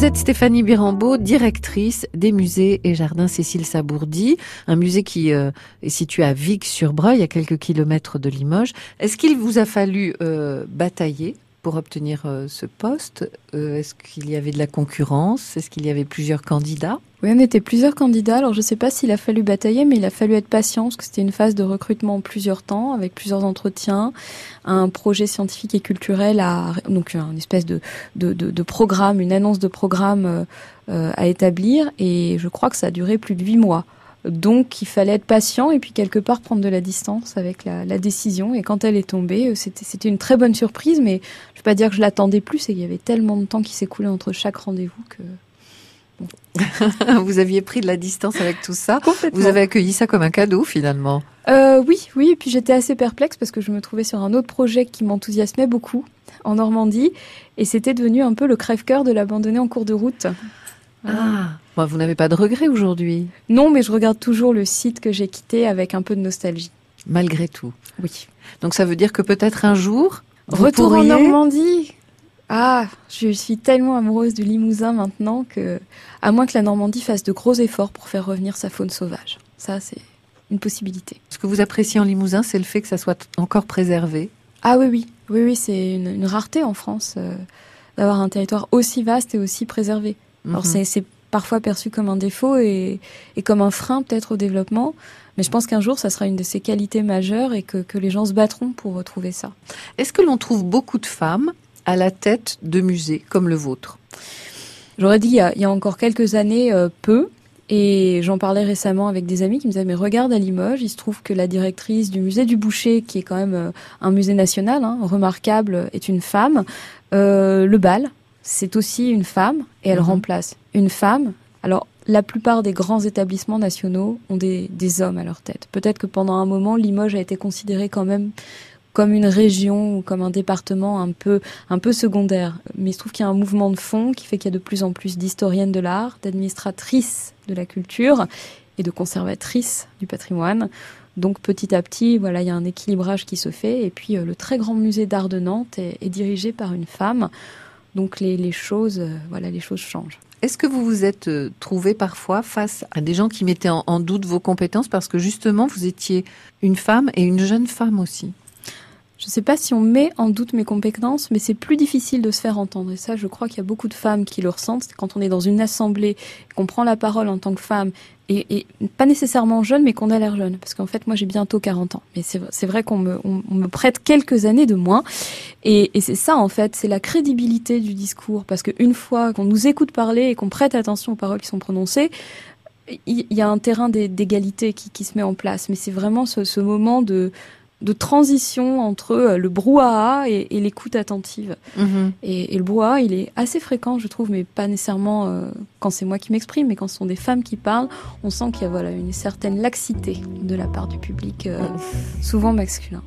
Vous êtes Stéphanie Birambeau, directrice des musées et jardins Cécile Sabourdi, un musée qui euh, est situé à Vic-sur-Breuil, à quelques kilomètres de Limoges. Est-ce qu'il vous a fallu euh, batailler pour obtenir euh, ce poste euh, Est-ce qu'il y avait de la concurrence? Est-ce qu'il y avait plusieurs candidats? Oui, on était plusieurs candidats. Alors, je ne sais pas s'il a fallu batailler, mais il a fallu être patient, parce que c'était une phase de recrutement en plusieurs temps, avec plusieurs entretiens, un projet scientifique et culturel, à, donc une espèce de, programme, une annonce de programme euh, à établir. Et je crois que ça a duré plus de huit mois. Donc il fallait être patient et puis quelque part prendre de la distance avec la, la décision. Et quand elle est tombée, euh, c'était une très bonne surprise, mais je ne vais pas dire que je l'attendais plus, c'est qu'il y avait tellement de temps qui s'écoulait entre chaque rendez-vous que... Bon. vous aviez pris de la distance avec tout ça. Vous avez accueilli ça comme un cadeau finalement. Euh, oui, oui. Et puis j'étais assez perplexe parce que je me trouvais sur un autre projet qui m'enthousiasmait beaucoup en Normandie, et c'était devenu un peu le crève-cœur de l'abandonner en cours de route. Ah, bon, vous n'avez pas de regrets aujourd'hui Non, mais je regarde toujours le site que j'ai quitté avec un peu de nostalgie. Malgré tout Oui. Donc ça veut dire que peut-être un jour... Retour pourriez... en Normandie Ah, je suis tellement amoureuse du Limousin maintenant que, à moins que la Normandie fasse de gros efforts pour faire revenir sa faune sauvage. Ça, c'est une possibilité. Ce que vous appréciez en Limousin, c'est le fait que ça soit encore préservé Ah oui, oui. Oui, oui, c'est une, une, rareté en France euh, d'avoir un territoire aussi vaste et aussi préservé. Alors mmh. c'est parfois perçu comme un défaut et, et comme un frein peut-être au développement, mais je pense qu'un jour ça sera une de ses qualités majeures et que, que les gens se battront pour retrouver ça. Est-ce que l'on trouve beaucoup de femmes à la tête de musées comme le vôtre? J'aurais dit il y, a, il y, a, encore quelques années euh, peu. Et j'en parlais récemment avec des amis qui me disaient mais regarde à Limoges, il se trouve que la directrice du musée du Boucher, qui est quand même euh, un musée national hein, remarquable, est une femme. Euh, le bal, c'est aussi une femme et elle mmh. remplace une femme. Alors, la plupart des grands établissements nationaux ont des, des hommes à leur tête. Peut-être que pendant un moment, Limoges a été considéré quand même comme une région ou comme un département un peu, un peu secondaire. Mais il se trouve qu'il y a un mouvement de fond qui fait qu'il y a de plus en plus d'historiennes de l'art, d'administratrices de la culture et de conservatrices du patrimoine. Donc petit à petit, voilà, il y a un équilibrage qui se fait. Et puis euh, le très grand musée d'art de Nantes est, est dirigé par une femme. Donc les, choses, euh, voilà, changent. Est-ce que vous vous êtes euh, trouvé parfois face à des gens qui mettaient en, en, doute vos compétences parce que justement vous étiez une femme et une jeune femme aussi? Je ne sais pas si on met en doute mes compétences, mais c'est plus difficile de se faire entendre. Et ça, je crois qu'il y a beaucoup de femmes qui le ressentent. Quand on est dans une assemblée, qu'on prend la parole en tant que femme, et, pas nécessairement jeune, mais qu'on a l'air jeune. Parce qu'en fait, moi, j'ai bientôt 40 ans. Mais c'est vrai qu'on me, prête quelques années de moins. Et, c'est ça, en fait, c'est la crédibilité du discours. Parce qu'une fois qu'on nous écoute parler et qu'on prête attention aux paroles qui sont prononcées, il y, a un terrain d'égalité qui, se met en place. Mais c'est vraiment ce moment de de transition entre le brouhaha et, et l'écoute attentive. Mm -hmm. et, et, le brouhaha, il est assez fréquent, je trouve, mais pas nécessairement euh, quand c'est moi qui m'exprime, mais quand ce sont des femmes qui parlent, on sent qu'il y a voilà une certaine laxité de la part du public, euh, souvent masculin.